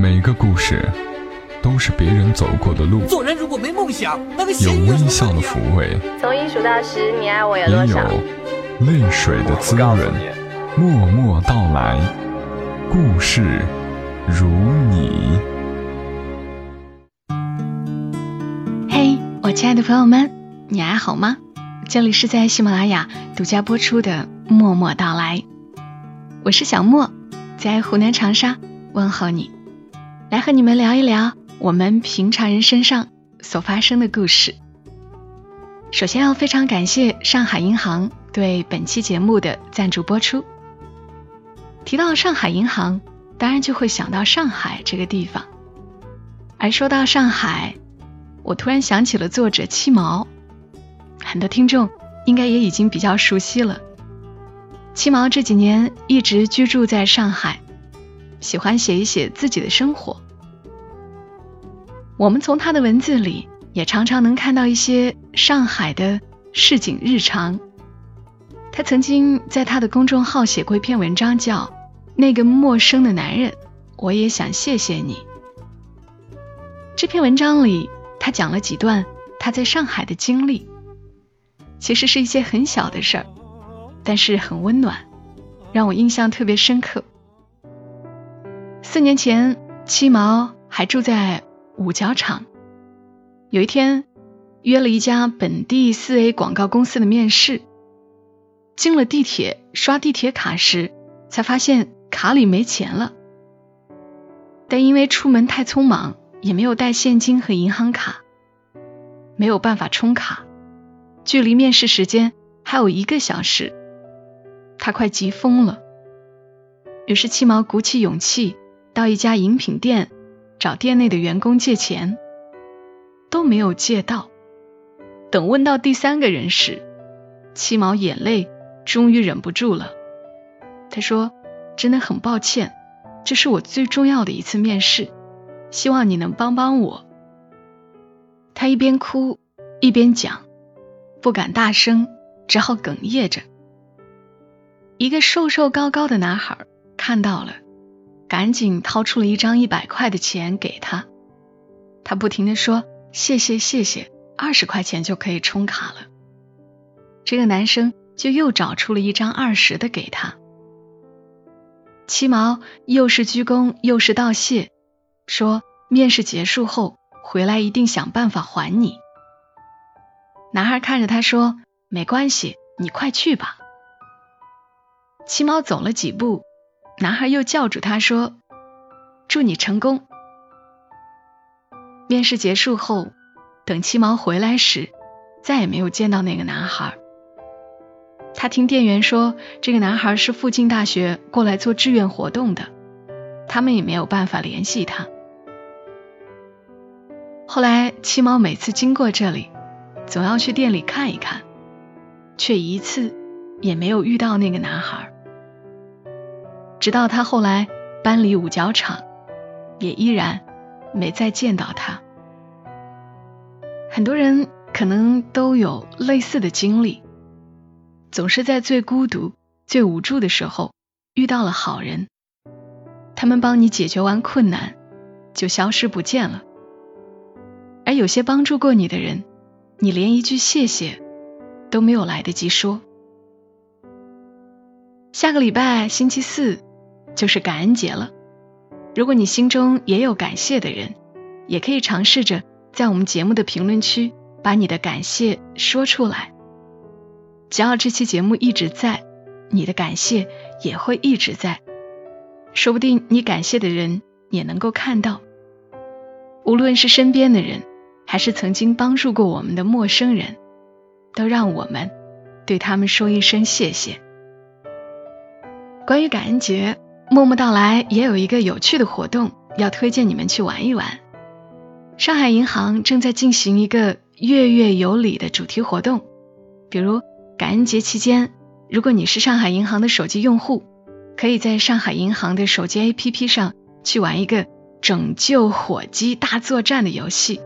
每个故事都是别人走过的路，做人如果没梦想，那个有微笑的抚慰，从一数到十，你爱我有也有？泪水的滋润。默默到来，故事如你。嘿，我亲爱的朋友们，你还好吗？这里是在喜马拉雅独家播出的《默默到来》，我是小莫，在湖南长沙问候你，来和你们聊一聊我们平常人身上所发生的故事。首先要非常感谢上海银行对本期节目的赞助播出。提到上海银行，当然就会想到上海这个地方。而说到上海，我突然想起了作者七毛，很多听众应该也已经比较熟悉了。七毛这几年一直居住在上海，喜欢写一写自己的生活。我们从他的文字里也常常能看到一些上海的市井日常。他曾经在他的公众号写过一篇文章，叫《那个陌生的男人》，我也想谢谢你。这篇文章里，他讲了几段他在上海的经历，其实是一些很小的事儿，但是很温暖，让我印象特别深刻。四年前，七毛还住在五角场，有一天约了一家本地四 A 广告公司的面试。进了地铁，刷地铁卡时，才发现卡里没钱了。但因为出门太匆忙，也没有带现金和银行卡，没有办法充卡。距离面试时间还有一个小时，他快急疯了。于是七毛鼓起勇气到一家饮品店找店内的员工借钱，都没有借到。等问到第三个人时，七毛眼泪。终于忍不住了，他说：“真的很抱歉，这是我最重要的一次面试，希望你能帮帮我。”他一边哭一边讲，不敢大声，只好哽咽着。一个瘦瘦高高的男孩看到了，赶紧掏出了一张一百块的钱给他。他不停的说：“谢谢谢谢，二十块钱就可以充卡了。”这个男生。就又找出了一张二十的给他。七毛又是鞠躬又是道谢，说面试结束后回来一定想办法还你。男孩看着他说：“没关系，你快去吧。”七毛走了几步，男孩又叫住他说：“祝你成功。”面试结束后，等七毛回来时，再也没有见到那个男孩。他听店员说，这个男孩是附近大学过来做志愿活动的，他们也没有办法联系他。后来七毛每次经过这里，总要去店里看一看，却一次也没有遇到那个男孩。直到他后来搬离五角场，也依然没再见到他。很多人可能都有类似的经历。总是在最孤独、最无助的时候遇到了好人，他们帮你解决完困难，就消失不见了。而有些帮助过你的人，你连一句谢谢都没有来得及说。下个礼拜星期四就是感恩节了，如果你心中也有感谢的人，也可以尝试着在我们节目的评论区把你的感谢说出来。只要这期节目一直在，你的感谢也会一直在。说不定你感谢的人也能够看到。无论是身边的人，还是曾经帮助过我们的陌生人，都让我们对他们说一声谢谢。关于感恩节，默默到来也有一个有趣的活动，要推荐你们去玩一玩。上海银行正在进行一个月月有礼的主题活动，比如。感恩节期间，如果你是上海银行的手机用户，可以在上海银行的手机 APP 上去玩一个拯救火鸡大作战的游戏。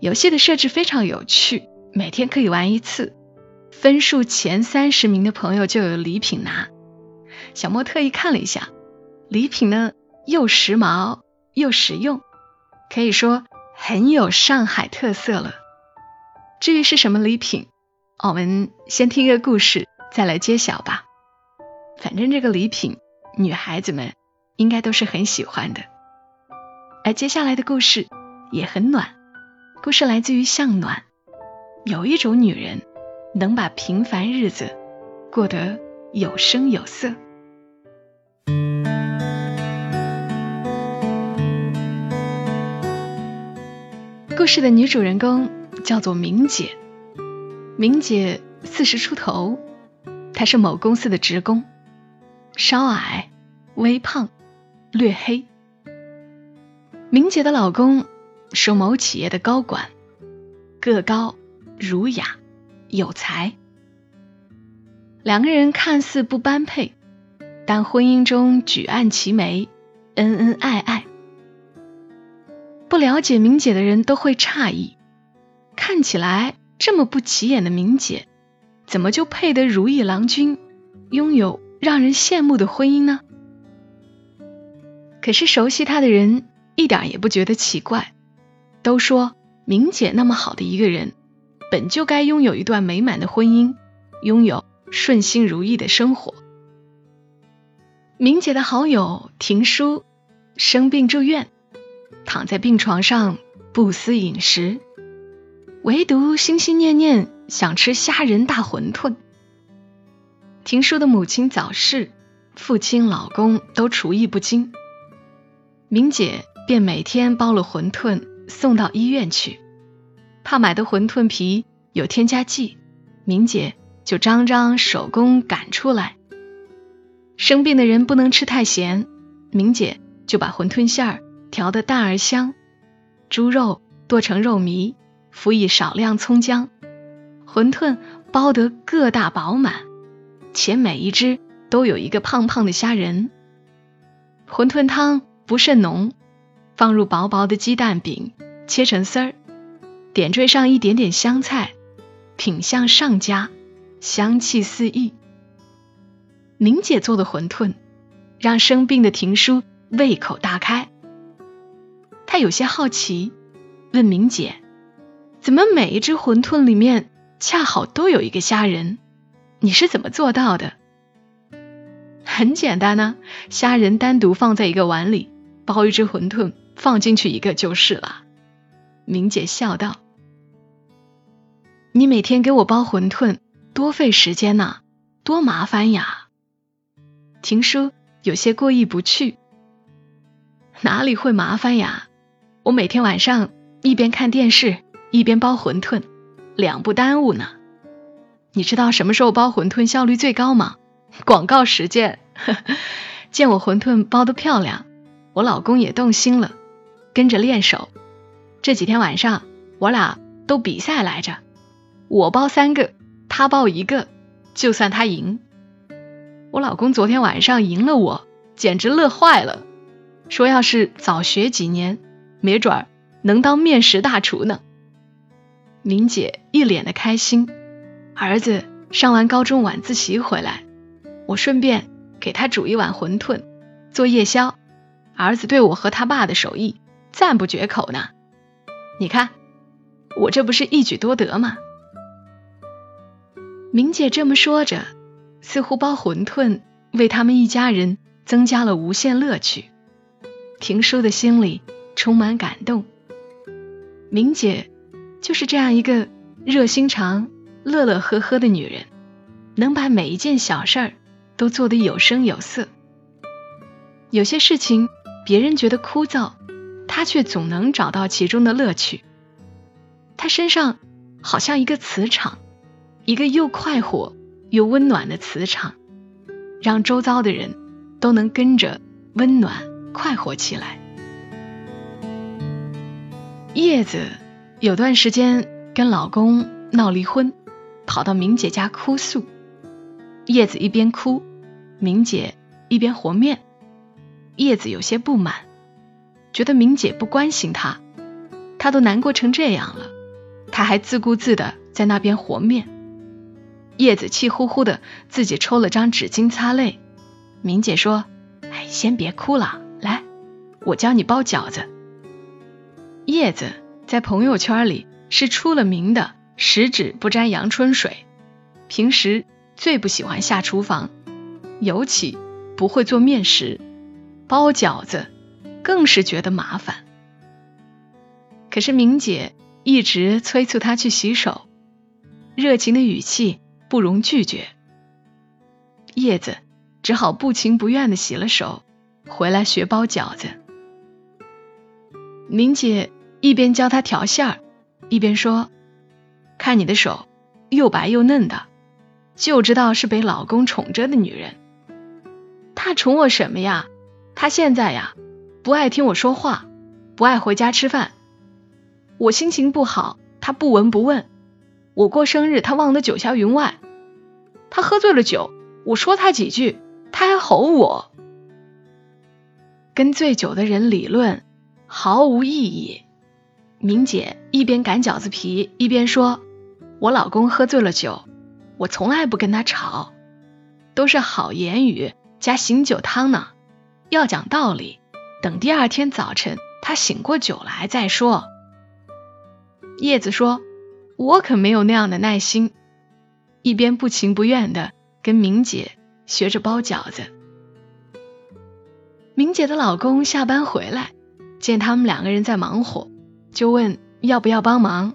游戏的设置非常有趣，每天可以玩一次，分数前三十名的朋友就有礼品拿。小莫特意看了一下，礼品呢又时髦又实用，可以说很有上海特色了。至于是什么礼品，我们先听个故事再来揭晓吧。反正这个礼品，女孩子们应该都是很喜欢的。而接下来的故事也很暖，故事来自于向暖。有一种女人，能把平凡日子过得有声有色。故事的女主人公叫做明姐，明姐四十出头，她是某公司的职工，稍矮、微胖、略黑。明姐的老公是某企业的高管，个高、儒雅、有才。两个人看似不般配，但婚姻中举案齐眉，恩恩爱爱。不了解明姐的人都会诧异，看起来这么不起眼的明姐，怎么就配得如意郎君，拥有让人羡慕的婚姻呢？可是熟悉她的人一点也不觉得奇怪，都说明姐那么好的一个人，本就该拥有一段美满的婚姻，拥有顺心如意的生活。明姐的好友婷叔生病住院。躺在病床上不思饮食，唯独心心念念想吃虾仁大馄饨。婷叔的母亲早逝，父亲、老公都厨艺不精，明姐便每天包了馄饨送到医院去。怕买的馄饨皮有添加剂，明姐就张张手工擀出来。生病的人不能吃太咸，明姐就把馄饨馅儿。调得淡而香，猪肉剁成肉糜，辅以少量葱姜，馄饨包得个大饱满，且每一只都有一个胖胖的虾仁。馄饨汤不甚浓，放入薄薄的鸡蛋饼，切成丝儿，点缀上一点点香菜，品相上佳，香气四溢。明姐做的馄饨，让生病的婷叔胃口大开。他有些好奇，问明姐：“怎么每一只馄饨里面恰好都有一个虾仁？你是怎么做到的？”很简单呢，虾仁单独放在一个碗里，包一只馄饨放进去一个就是了。明姐笑道：“你每天给我包馄饨，多费时间呐，多麻烦呀。”婷叔有些过意不去：“哪里会麻烦呀？”我每天晚上一边看电视一边包馄饨，两不耽误呢。你知道什么时候包馄饨效率最高吗？广告时间。见我馄饨包的漂亮，我老公也动心了，跟着练手。这几天晚上我俩都比赛来着，我包三个，他包一个，就算他赢。我老公昨天晚上赢了我，简直乐坏了，说要是早学几年。没准儿能当面食大厨呢。明姐一脸的开心，儿子上完高中晚自习回来，我顺便给他煮一碗馄饨做夜宵。儿子对我和他爸的手艺赞不绝口呢。你看，我这不是一举多得吗？明姐这么说着，似乎包馄饨为他们一家人增加了无限乐趣。婷叔的心里。充满感动，明姐就是这样一个热心肠、乐乐呵呵的女人，能把每一件小事儿都做得有声有色。有些事情别人觉得枯燥，她却总能找到其中的乐趣。她身上好像一个磁场，一个又快活又温暖的磁场，让周遭的人都能跟着温暖快活起来。叶子有段时间跟老公闹离婚，跑到明姐家哭诉。叶子一边哭，明姐一边和面。叶子有些不满，觉得明姐不关心她，她都难过成这样了，她还自顾自的在那边和面。叶子气呼呼的自己抽了张纸巾擦泪。明姐说：“哎，先别哭了，来，我教你包饺子。叶子在朋友圈里是出了名的十指不沾阳春水，平时最不喜欢下厨房，尤其不会做面食，包饺子更是觉得麻烦。可是明姐一直催促他去洗手，热情的语气不容拒绝。叶子只好不情不愿的洗了手，回来学包饺子。明姐。一边教他调馅儿，一边说：“看你的手，又白又嫩的，就知道是被老公宠着的女人。他宠我什么呀？他现在呀，不爱听我说话，不爱回家吃饭。我心情不好，他不闻不问；我过生日，他忘得九霄云外。他喝醉了酒，我说他几句，他还吼我。跟醉酒的人理论，毫无意义。”明姐一边擀饺子皮，一边说：“我老公喝醉了酒，我从来不跟他吵，都是好言语加醒酒汤呢。要讲道理，等第二天早晨他醒过酒来再说。”叶子说：“我可没有那样的耐心。”一边不情不愿的跟明姐学着包饺子。明姐的老公下班回来，见他们两个人在忙活。就问要不要帮忙。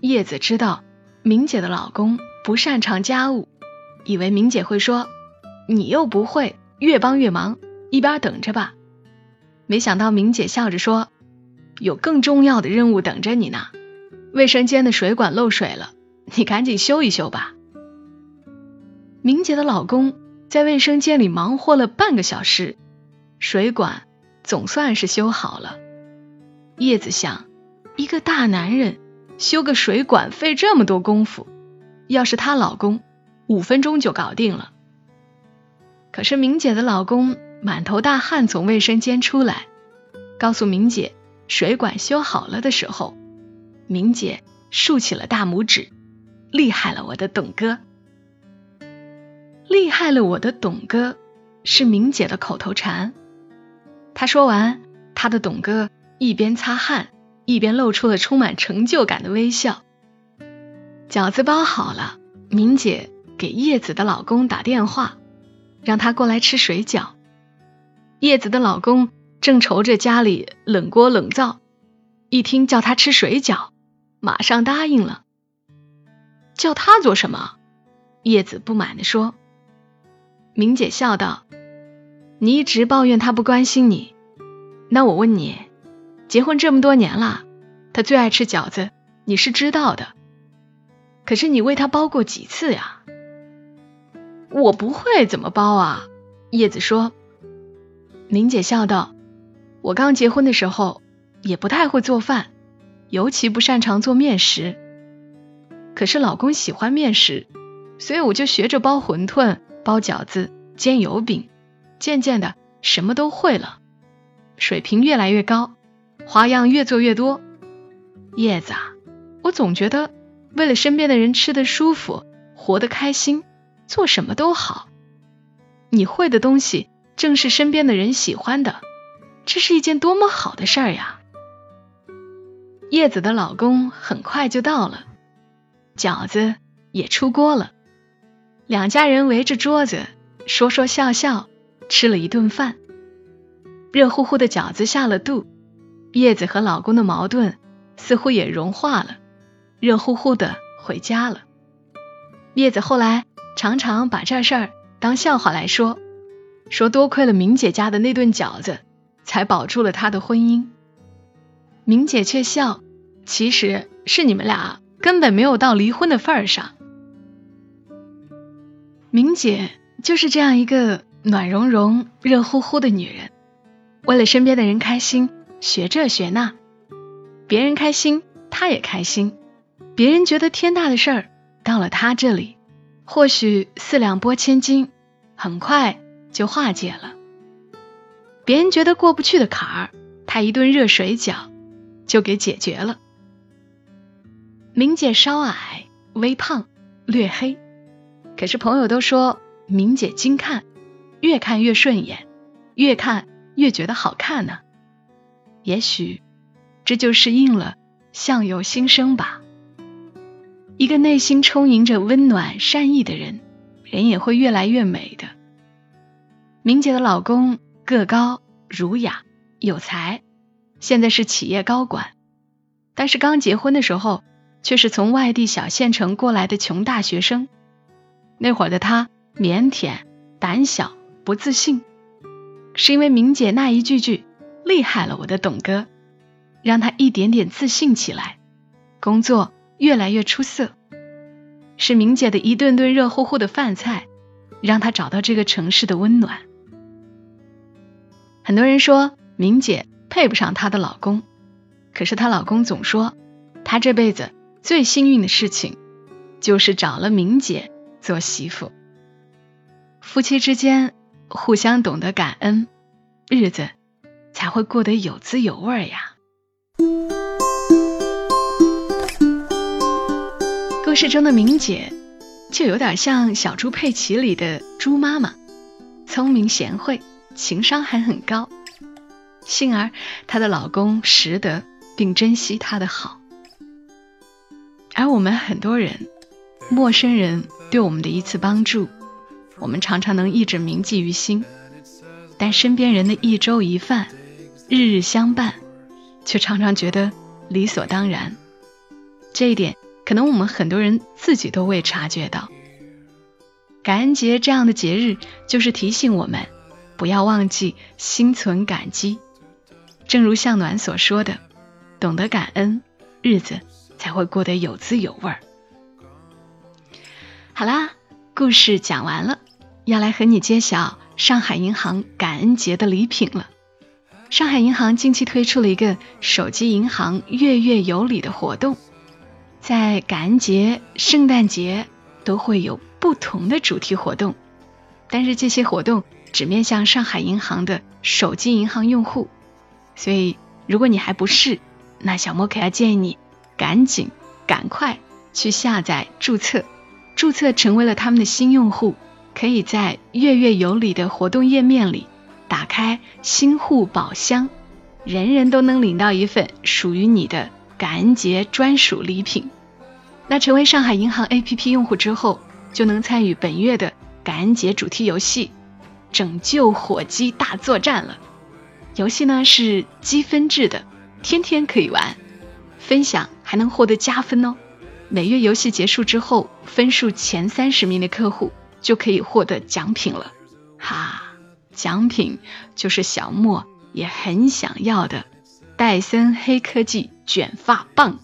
叶子知道明姐的老公不擅长家务，以为明姐会说你又不会，越帮越忙，一边等着吧。没想到明姐笑着说有更重要的任务等着你呢。卫生间的水管漏水了，你赶紧修一修吧。明姐的老公在卫生间里忙活了半个小时，水管总算是修好了。叶子想，一个大男人修个水管费这么多功夫，要是她老公，五分钟就搞定了。可是明姐的老公满头大汗从卫生间出来，告诉明姐水管修好了的时候，明姐竖起了大拇指，厉害了我的董哥，厉害了我的董哥，是明姐的口头禅。她说完，她的董哥。一边擦汗，一边露出了充满成就感的微笑。饺子包好了，明姐给叶子的老公打电话，让他过来吃水饺。叶子的老公正愁着家里冷锅冷灶，一听叫他吃水饺，马上答应了。叫他做什么？叶子不满地说。明姐笑道：“你一直抱怨他不关心你，那我问你。”结婚这么多年了，他最爱吃饺子，你是知道的。可是你为他包过几次呀？我不会怎么包啊？叶子说。明姐笑道：“我刚结婚的时候也不太会做饭，尤其不擅长做面食。可是老公喜欢面食，所以我就学着包馄饨、包饺子、煎油饼，渐渐的什么都会了，水平越来越高。”花样越做越多，叶子啊，我总觉得为了身边的人吃得舒服、活得开心，做什么都好。你会的东西正是身边的人喜欢的，这是一件多么好的事儿呀！叶子的老公很快就到了，饺子也出锅了，两家人围着桌子说说笑笑，吃了一顿饭。热乎乎的饺子下了肚。叶子和老公的矛盾似乎也融化了，热乎乎的回家了。叶子后来常常把这事儿当笑话来说，说多亏了明姐家的那顿饺子，才保住了他的婚姻。明姐却笑，其实是你们俩根本没有到离婚的份儿上。明姐就是这样一个暖融融、热乎乎的女人，为了身边的人开心。学这学那，别人开心，他也开心；别人觉得天大的事儿，到了他这里，或许四两拨千斤，很快就化解了。别人觉得过不去的坎儿，他一顿热水饺就给解决了。明姐稍矮、微胖、略黑，可是朋友都说明姐精看，越看越顺眼，越看越觉得好看呢。也许这就是应了“相由心生”吧。一个内心充盈着温暖善意的人，人也会越来越美的。明姐的老公个高、儒雅、有才，现在是企业高管，但是刚结婚的时候却是从外地小县城过来的穷大学生。那会儿的他腼腆、胆小、不自信，是因为明姐那一句句“厉害了，我的董哥”，让他一点点自信起来，工作越来越出色。是明姐的一顿顿热乎乎的饭菜，让他找到这个城市的温暖。很多人说明姐配不上她的老公，可是她老公总说，他这辈子最幸运的事情，就是找了明姐。做媳妇，夫妻之间互相懂得感恩，日子才会过得有滋有味呀。故事中的明姐就有点像小猪佩奇里的猪妈妈，聪明贤惠，情商还很高。幸而她的老公识得并珍惜她的好，而我们很多人，陌生人。对我们的一次帮助，我们常常能一直铭记于心；但身边人的一粥一饭、日日相伴，却常常觉得理所当然。这一点，可能我们很多人自己都未察觉到。感恩节这样的节日，就是提醒我们不要忘记心存感激。正如向暖所说的：“懂得感恩，日子才会过得有滋有味儿。”好啦，故事讲完了，要来和你揭晓上海银行感恩节的礼品了。上海银行近期推出了一个手机银行月月有礼的活动，在感恩节、圣诞节都会有不同的主题活动，但是这些活动只面向上海银行的手机银行用户，所以如果你还不是，那小莫可要建议你赶紧、赶快去下载注册。注册成为了他们的新用户，可以在月月有礼的活动页面里打开新户宝箱，人人都能领到一份属于你的感恩节专属礼品。那成为上海银行 APP 用户之后，就能参与本月的感恩节主题游戏“拯救火鸡大作战”了。游戏呢是积分制的，天天可以玩，分享还能获得加分哦。每月游戏结束之后，分数前三十名的客户就可以获得奖品了。哈，奖品就是小莫也很想要的戴森黑科技卷发棒。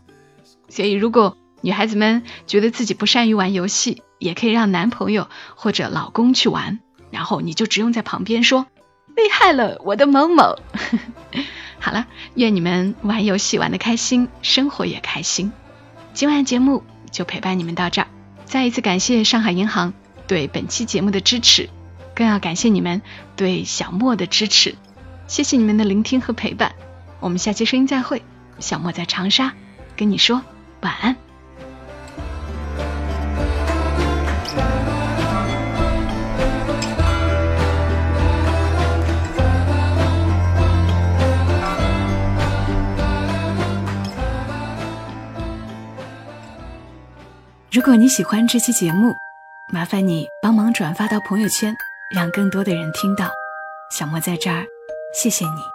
所以，如果女孩子们觉得自己不善于玩游戏，也可以让男朋友或者老公去玩，然后你就只用在旁边说：“厉害了，我的某某。”好了，愿你们玩游戏玩的开心，生活也开心。今晚节目就陪伴你们到这儿，再一次感谢上海银行对本期节目的支持，更要感谢你们对小莫的支持，谢谢你们的聆听和陪伴，我们下期声音再会，小莫在长沙跟你说晚安。如果你喜欢这期节目，麻烦你帮忙转发到朋友圈，让更多的人听到。小莫在这儿，谢谢你。